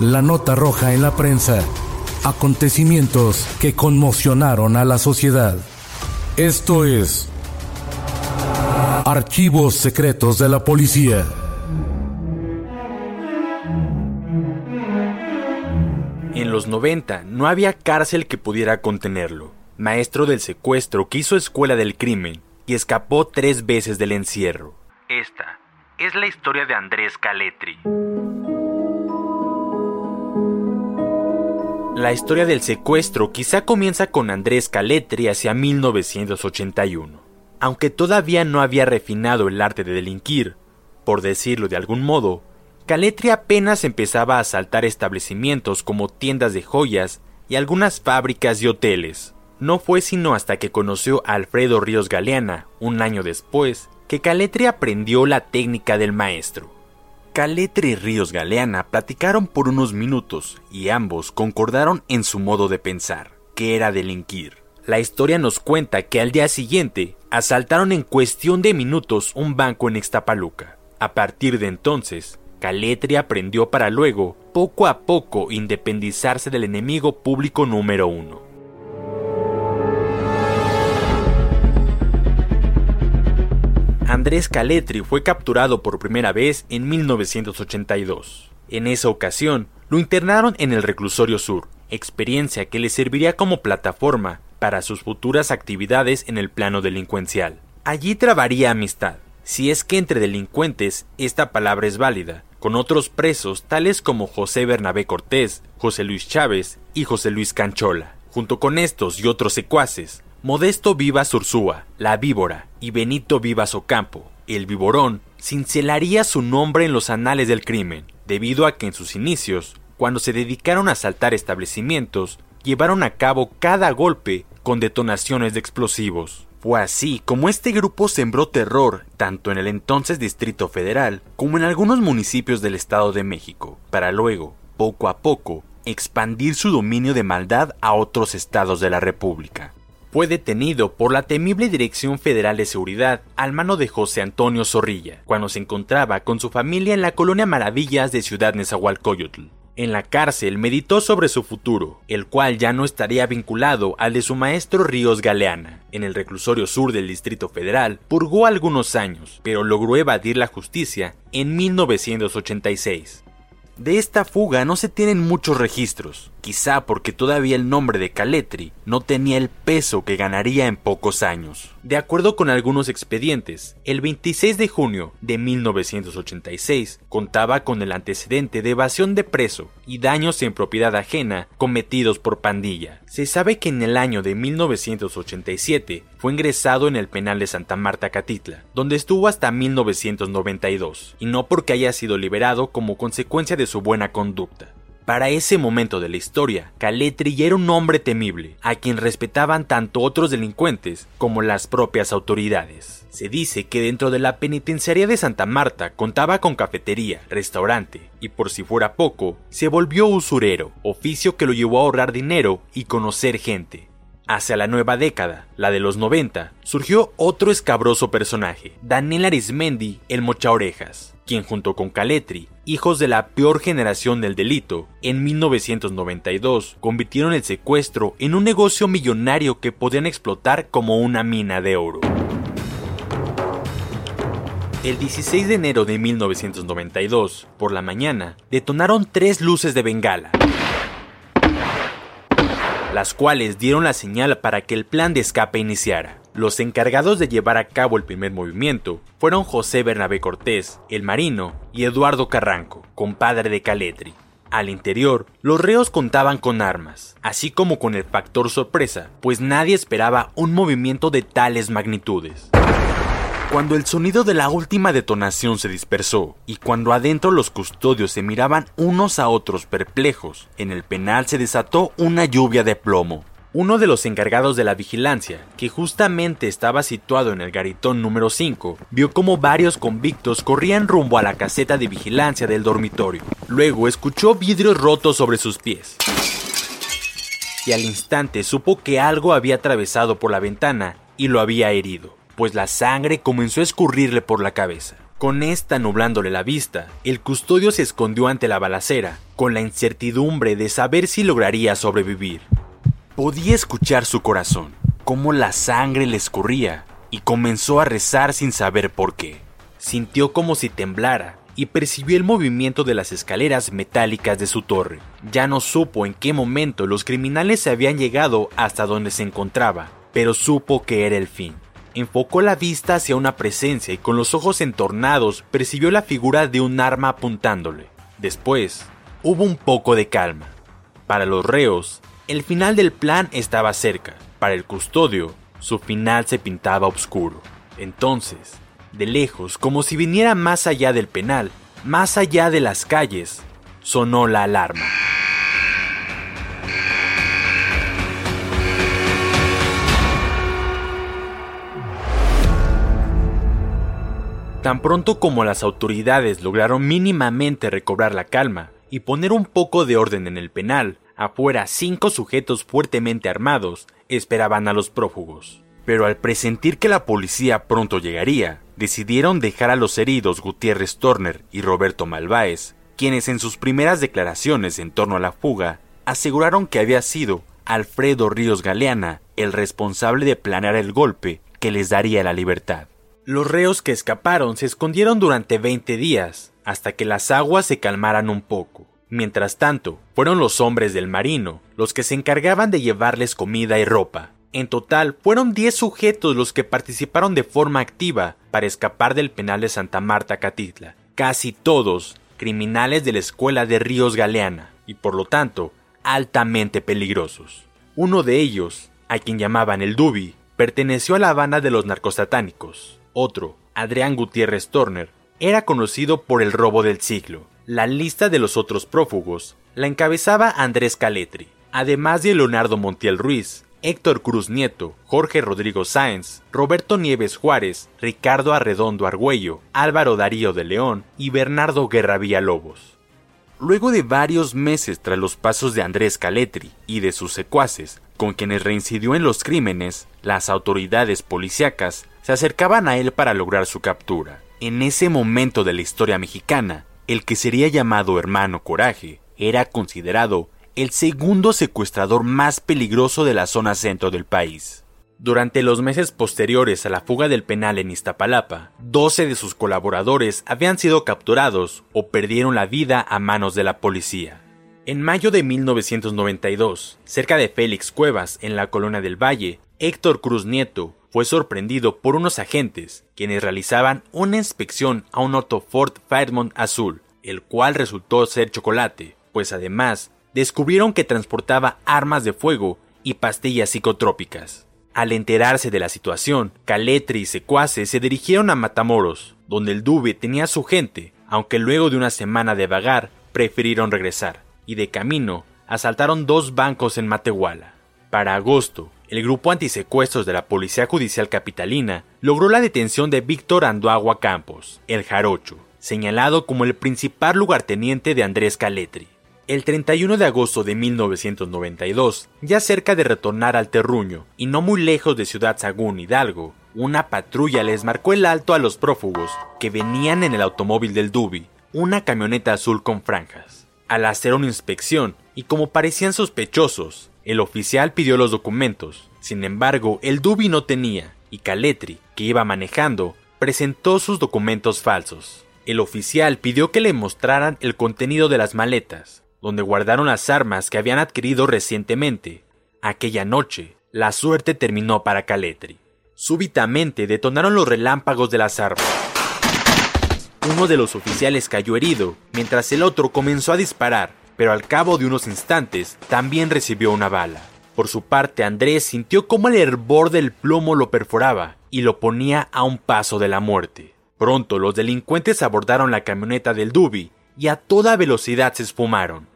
La nota roja en la prensa. Acontecimientos que conmocionaron a la sociedad. Esto es Archivos Secretos de la Policía. En los 90 no había cárcel que pudiera contenerlo. Maestro del secuestro que hizo escuela del crimen y escapó tres veces del encierro. Esta es la historia de Andrés Caletri. La historia del secuestro quizá comienza con Andrés Caletri hacia 1981. Aunque todavía no había refinado el arte de delinquir, por decirlo de algún modo, Caletri apenas empezaba a asaltar establecimientos como tiendas de joyas y algunas fábricas y hoteles. No fue sino hasta que conoció a Alfredo Ríos Galeana, un año después, que Caletri aprendió la técnica del maestro. Caletri y Ríos Galeana platicaron por unos minutos y ambos concordaron en su modo de pensar, que era delinquir. La historia nos cuenta que al día siguiente asaltaron en cuestión de minutos un banco en Ixtapaluca. A partir de entonces, Caletri aprendió para luego, poco a poco, independizarse del enemigo público número uno. Andrés Caletri fue capturado por primera vez en 1982. En esa ocasión, lo internaron en el Reclusorio Sur, experiencia que le serviría como plataforma para sus futuras actividades en el plano delincuencial. Allí trabaría amistad, si es que entre delincuentes esta palabra es válida, con otros presos tales como José Bernabé Cortés, José Luis Chávez y José Luis Canchola. Junto con estos y otros secuaces, Modesto Vivas Ursúa, la víbora, y Benito Vivas Ocampo, el viborón, cincelaría su nombre en los anales del crimen, debido a que en sus inicios, cuando se dedicaron a asaltar establecimientos, llevaron a cabo cada golpe con detonaciones de explosivos. Fue así como este grupo sembró terror tanto en el entonces Distrito Federal como en algunos municipios del Estado de México, para luego, poco a poco, expandir su dominio de maldad a otros estados de la República fue detenido por la temible Dirección Federal de Seguridad al mano de José Antonio Zorrilla, cuando se encontraba con su familia en la colonia Maravillas de Ciudad Nezahualcóyotl. En la cárcel meditó sobre su futuro, el cual ya no estaría vinculado al de su maestro Ríos Galeana. En el reclusorio sur del Distrito Federal purgó algunos años, pero logró evadir la justicia en 1986. De esta fuga no se tienen muchos registros, quizá porque todavía el nombre de Caletri no tenía el peso que ganaría en pocos años. De acuerdo con algunos expedientes, el 26 de junio de 1986 contaba con el antecedente de evasión de preso y daños en propiedad ajena cometidos por pandilla. Se sabe que en el año de 1987 fue ingresado en el penal de Santa Marta Catitla, donde estuvo hasta 1992, y no porque haya sido liberado como consecuencia de su buena conducta. Para ese momento de la historia, Caletri era un hombre temible, a quien respetaban tanto otros delincuentes como las propias autoridades. Se dice que dentro de la penitenciaría de Santa Marta contaba con cafetería, restaurante, y por si fuera poco, se volvió usurero, oficio que lo llevó a ahorrar dinero y conocer gente. Hacia la nueva década, la de los 90, surgió otro escabroso personaje, Daniel Arismendi, el Mocha Orejas, quien junto con Caletri, hijos de la peor generación del delito, en 1992 convirtieron el secuestro en un negocio millonario que podían explotar como una mina de oro. El 16 de enero de 1992, por la mañana, detonaron tres luces de bengala, las cuales dieron la señal para que el plan de escape iniciara. Los encargados de llevar a cabo el primer movimiento fueron José Bernabé Cortés, el marino, y Eduardo Carranco, compadre de Caletri. Al interior, los reos contaban con armas, así como con el factor sorpresa, pues nadie esperaba un movimiento de tales magnitudes. Cuando el sonido de la última detonación se dispersó y cuando adentro los custodios se miraban unos a otros perplejos, en el penal se desató una lluvia de plomo. Uno de los encargados de la vigilancia, que justamente estaba situado en el garitón número 5, vio como varios convictos corrían rumbo a la caseta de vigilancia del dormitorio. Luego escuchó vidrios rotos sobre sus pies. Y al instante supo que algo había atravesado por la ventana y lo había herido pues la sangre comenzó a escurrirle por la cabeza. Con esta nublándole la vista, el custodio se escondió ante la balacera, con la incertidumbre de saber si lograría sobrevivir. Podía escuchar su corazón, cómo la sangre le escurría, y comenzó a rezar sin saber por qué. Sintió como si temblara y percibió el movimiento de las escaleras metálicas de su torre. Ya no supo en qué momento los criminales se habían llegado hasta donde se encontraba, pero supo que era el fin enfocó la vista hacia una presencia y con los ojos entornados percibió la figura de un arma apuntándole. Después, hubo un poco de calma. Para los reos, el final del plan estaba cerca. Para el custodio, su final se pintaba oscuro. Entonces, de lejos, como si viniera más allá del penal, más allá de las calles, sonó la alarma. Tan pronto como las autoridades lograron mínimamente recobrar la calma y poner un poco de orden en el penal, afuera cinco sujetos fuertemente armados esperaban a los prófugos. Pero al presentir que la policía pronto llegaría, decidieron dejar a los heridos Gutiérrez Turner y Roberto Malváez, quienes en sus primeras declaraciones en torno a la fuga aseguraron que había sido Alfredo Ríos Galeana el responsable de planear el golpe que les daría la libertad. Los reos que escaparon se escondieron durante 20 días, hasta que las aguas se calmaran un poco. Mientras tanto, fueron los hombres del marino los que se encargaban de llevarles comida y ropa. En total, fueron 10 sujetos los que participaron de forma activa para escapar del penal de Santa Marta Catitla, casi todos criminales de la escuela de Ríos Galeana, y por lo tanto, altamente peligrosos. Uno de ellos, a quien llamaban el Dubi, perteneció a la banda de los narcosatánicos, otro, Adrián Gutiérrez Turner, era conocido por el robo del siglo. La lista de los otros prófugos la encabezaba Andrés Caletri, además de Leonardo Montiel Ruiz, Héctor Cruz Nieto, Jorge Rodrigo Sáenz, Roberto Nieves Juárez, Ricardo Arredondo Argüello, Álvaro Darío de León y Bernardo Guerra Villalobos. Luego de varios meses tras los pasos de Andrés Caletri y de sus secuaces, con quienes reincidió en los crímenes, las autoridades policíacas se acercaban a él para lograr su captura. En ese momento de la historia mexicana, el que sería llamado Hermano Coraje era considerado el segundo secuestrador más peligroso de la zona centro del país. Durante los meses posteriores a la fuga del penal en Iztapalapa, 12 de sus colaboradores habían sido capturados o perdieron la vida a manos de la policía. En mayo de 1992, cerca de Félix Cuevas, en la colonia del Valle, Héctor Cruz Nieto fue sorprendido por unos agentes quienes realizaban una inspección a un auto Ford Fairmont azul, el cual resultó ser chocolate, pues además descubrieron que transportaba armas de fuego y pastillas psicotrópicas. Al enterarse de la situación, Caletri y secuaces se dirigieron a Matamoros, donde el Dube tenía su gente, aunque luego de una semana de vagar prefirieron regresar, y de camino asaltaron dos bancos en Matehuala. Para agosto, el grupo antisecuestros de la Policía Judicial Capitalina logró la detención de Víctor Anduagua Campos, el Jarocho, señalado como el principal lugarteniente de Andrés Caletri. El 31 de agosto de 1992, ya cerca de retornar al terruño y no muy lejos de Ciudad Sagún, Hidalgo, una patrulla les marcó el alto a los prófugos que venían en el automóvil del Dubi, una camioneta azul con franjas. Al hacer una inspección, y como parecían sospechosos, el oficial pidió los documentos. Sin embargo, el Dubi no tenía, y Caletri, que iba manejando, presentó sus documentos falsos. El oficial pidió que le mostraran el contenido de las maletas, donde guardaron las armas que habían adquirido recientemente. Aquella noche, la suerte terminó para Caletri. Súbitamente detonaron los relámpagos de las armas. Uno de los oficiales cayó herido, mientras el otro comenzó a disparar, pero al cabo de unos instantes también recibió una bala. Por su parte, Andrés sintió cómo el hervor del plomo lo perforaba y lo ponía a un paso de la muerte. Pronto los delincuentes abordaron la camioneta del Dubi y a toda velocidad se esfumaron.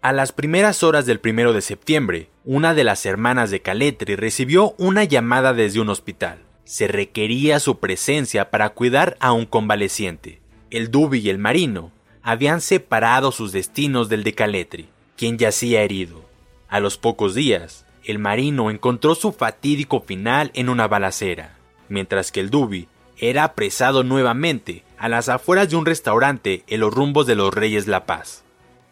A las primeras horas del primero de septiembre, una de las hermanas de Caletri recibió una llamada desde un hospital. Se requería su presencia para cuidar a un convaleciente. El Dubi y el marino habían separado sus destinos del de Caletri, quien yacía herido. A los pocos días, el marino encontró su fatídico final en una balacera, mientras que el Dubi era apresado nuevamente a las afueras de un restaurante en los rumbos de los Reyes La Paz.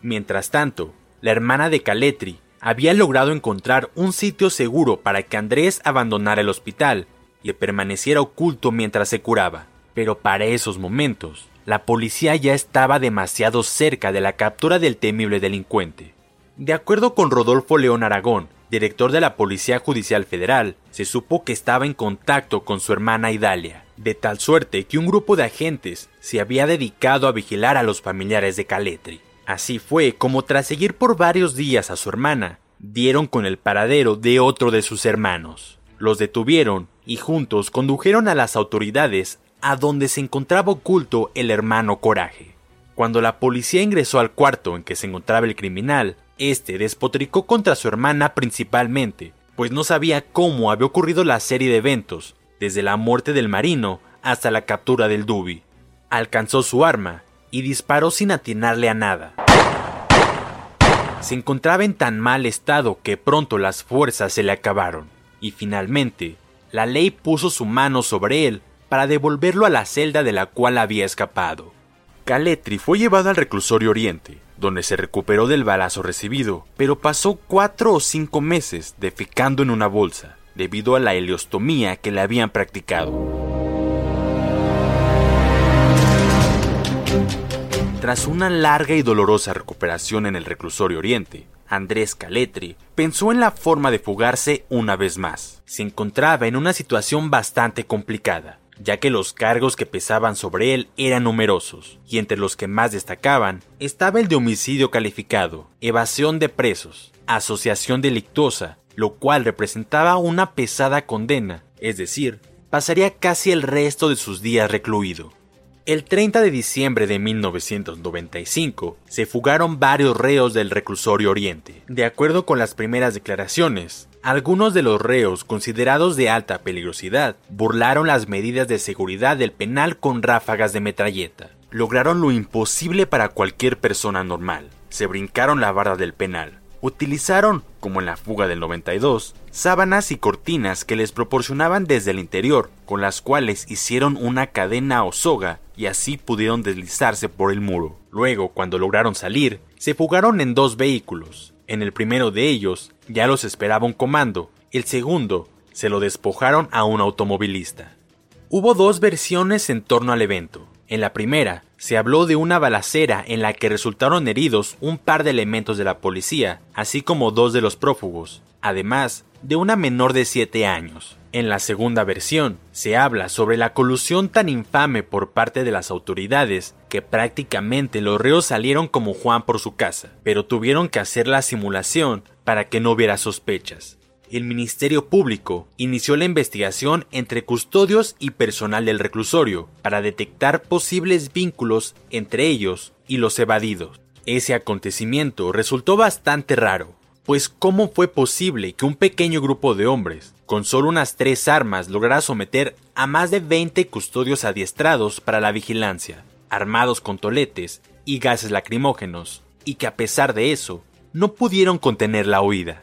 Mientras tanto, la hermana de Caletri había logrado encontrar un sitio seguro para que Andrés abandonara el hospital y permaneciera oculto mientras se curaba. Pero para esos momentos, la policía ya estaba demasiado cerca de la captura del temible delincuente. De acuerdo con Rodolfo León Aragón, director de la Policía Judicial Federal, se supo que estaba en contacto con su hermana Idalia, de tal suerte que un grupo de agentes se había dedicado a vigilar a los familiares de Caletri. Así fue como tras seguir por varios días a su hermana, dieron con el paradero de otro de sus hermanos. Los detuvieron y juntos condujeron a las autoridades a donde se encontraba oculto el hermano Coraje. Cuando la policía ingresó al cuarto en que se encontraba el criminal, este despotricó contra su hermana principalmente, pues no sabía cómo había ocurrido la serie de eventos desde la muerte del marino hasta la captura del Dubi. Alcanzó su arma y disparó sin atinarle a nada. Se encontraba en tan mal estado que pronto las fuerzas se le acabaron, y finalmente la ley puso su mano sobre él para devolverlo a la celda de la cual había escapado. Caletri fue llevado al reclusorio Oriente, donde se recuperó del balazo recibido, pero pasó cuatro o cinco meses defecando en una bolsa, debido a la heliostomía que le habían practicado. Tras una larga y dolorosa recuperación en el reclusorio Oriente, Andrés Caletri pensó en la forma de fugarse una vez más. Se encontraba en una situación bastante complicada, ya que los cargos que pesaban sobre él eran numerosos, y entre los que más destacaban estaba el de homicidio calificado, evasión de presos, asociación delictuosa lo cual representaba una pesada condena, es decir, pasaría casi el resto de sus días recluido. El 30 de diciembre de 1995 se fugaron varios reos del reclusorio Oriente. De acuerdo con las primeras declaraciones, algunos de los reos considerados de alta peligrosidad burlaron las medidas de seguridad del penal con ráfagas de metralleta. Lograron lo imposible para cualquier persona normal. Se brincaron la barra del penal, Utilizaron, como en la fuga del 92, sábanas y cortinas que les proporcionaban desde el interior, con las cuales hicieron una cadena o soga y así pudieron deslizarse por el muro. Luego, cuando lograron salir, se fugaron en dos vehículos. En el primero de ellos ya los esperaba un comando, el segundo se lo despojaron a un automovilista. Hubo dos versiones en torno al evento. En la primera, se habló de una balacera en la que resultaron heridos un par de elementos de la policía, así como dos de los prófugos, además de una menor de 7 años. En la segunda versión, se habla sobre la colusión tan infame por parte de las autoridades que prácticamente los reos salieron como Juan por su casa, pero tuvieron que hacer la simulación para que no hubiera sospechas el Ministerio Público inició la investigación entre custodios y personal del reclusorio para detectar posibles vínculos entre ellos y los evadidos. Ese acontecimiento resultó bastante raro, pues ¿cómo fue posible que un pequeño grupo de hombres, con solo unas tres armas, lograra someter a más de 20 custodios adiestrados para la vigilancia, armados con toletes y gases lacrimógenos? y que a pesar de eso, no pudieron contener la huida.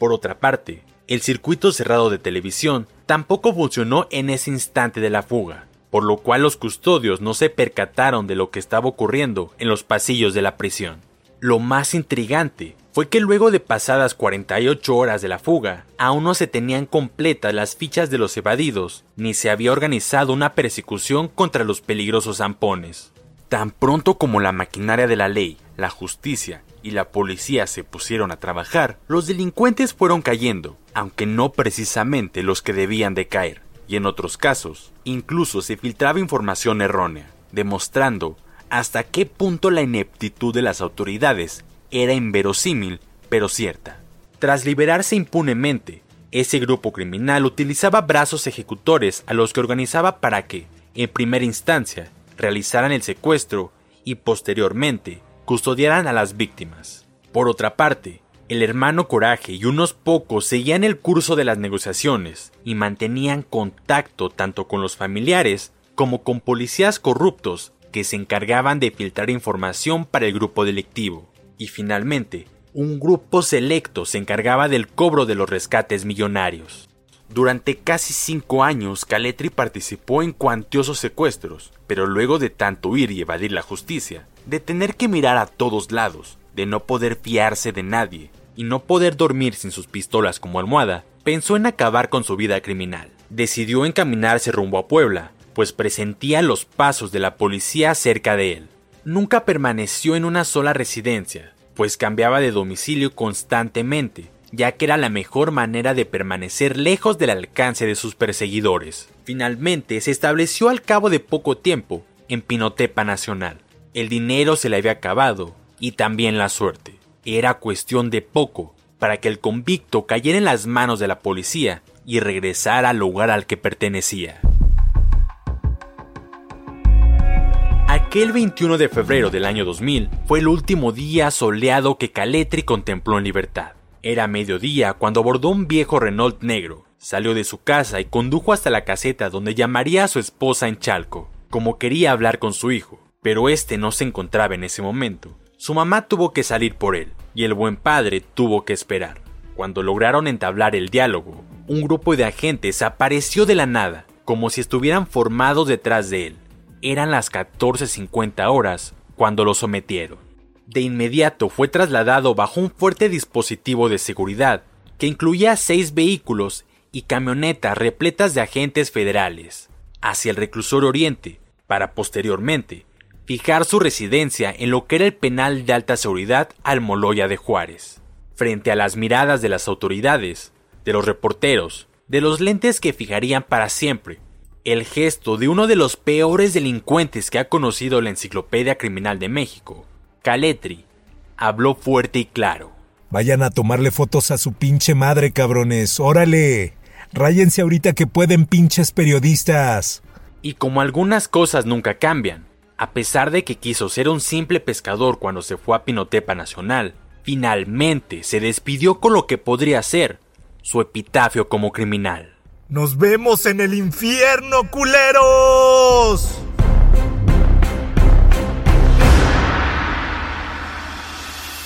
Por otra parte, el circuito cerrado de televisión tampoco funcionó en ese instante de la fuga, por lo cual los custodios no se percataron de lo que estaba ocurriendo en los pasillos de la prisión. Lo más intrigante fue que luego de pasadas 48 horas de la fuga, aún no se tenían completas las fichas de los evadidos, ni se había organizado una persecución contra los peligrosos zampones. Tan pronto como la maquinaria de la ley, la justicia y la policía se pusieron a trabajar, los delincuentes fueron cayendo, aunque no precisamente los que debían de caer, y en otros casos, incluso se filtraba información errónea, demostrando hasta qué punto la ineptitud de las autoridades era inverosímil, pero cierta. Tras liberarse impunemente, ese grupo criminal utilizaba brazos ejecutores a los que organizaba para que, en primera instancia, realizaran el secuestro y posteriormente custodiaran a las víctimas. Por otra parte, el hermano Coraje y unos pocos seguían el curso de las negociaciones y mantenían contacto tanto con los familiares como con policías corruptos que se encargaban de filtrar información para el grupo delictivo. Y finalmente, un grupo selecto se encargaba del cobro de los rescates millonarios. Durante casi cinco años, Caletri participó en cuantiosos secuestros, pero luego de tanto huir y evadir la justicia, de tener que mirar a todos lados, de no poder fiarse de nadie y no poder dormir sin sus pistolas como almohada, pensó en acabar con su vida criminal. Decidió encaminarse rumbo a Puebla, pues presentía los pasos de la policía cerca de él. Nunca permaneció en una sola residencia, pues cambiaba de domicilio constantemente, ya que era la mejor manera de permanecer lejos del alcance de sus perseguidores. Finalmente se estableció al cabo de poco tiempo en Pinotepa Nacional. El dinero se le había acabado y también la suerte. Era cuestión de poco para que el convicto cayera en las manos de la policía y regresara al lugar al que pertenecía. Aquel 21 de febrero del año 2000 fue el último día soleado que Caletri contempló en libertad. Era mediodía cuando abordó un viejo Renault negro, salió de su casa y condujo hasta la caseta donde llamaría a su esposa en Chalco, como quería hablar con su hijo, pero este no se encontraba en ese momento. Su mamá tuvo que salir por él, y el buen padre tuvo que esperar. Cuando lograron entablar el diálogo, un grupo de agentes apareció de la nada, como si estuvieran formados detrás de él. Eran las 14.50 horas cuando lo sometieron. De inmediato fue trasladado bajo un fuerte dispositivo de seguridad que incluía seis vehículos y camionetas repletas de agentes federales hacia el reclusor oriente para posteriormente fijar su residencia en lo que era el penal de alta seguridad Almoloya de Juárez. Frente a las miradas de las autoridades, de los reporteros, de los lentes que fijarían para siempre el gesto de uno de los peores delincuentes que ha conocido la Enciclopedia Criminal de México, Caletri, habló fuerte y claro. Vayan a tomarle fotos a su pinche madre, cabrones. Órale. Ráyense ahorita que pueden, pinches periodistas. Y como algunas cosas nunca cambian, a pesar de que quiso ser un simple pescador cuando se fue a Pinotepa Nacional, finalmente se despidió con lo que podría ser su epitafio como criminal. Nos vemos en el infierno, culeros.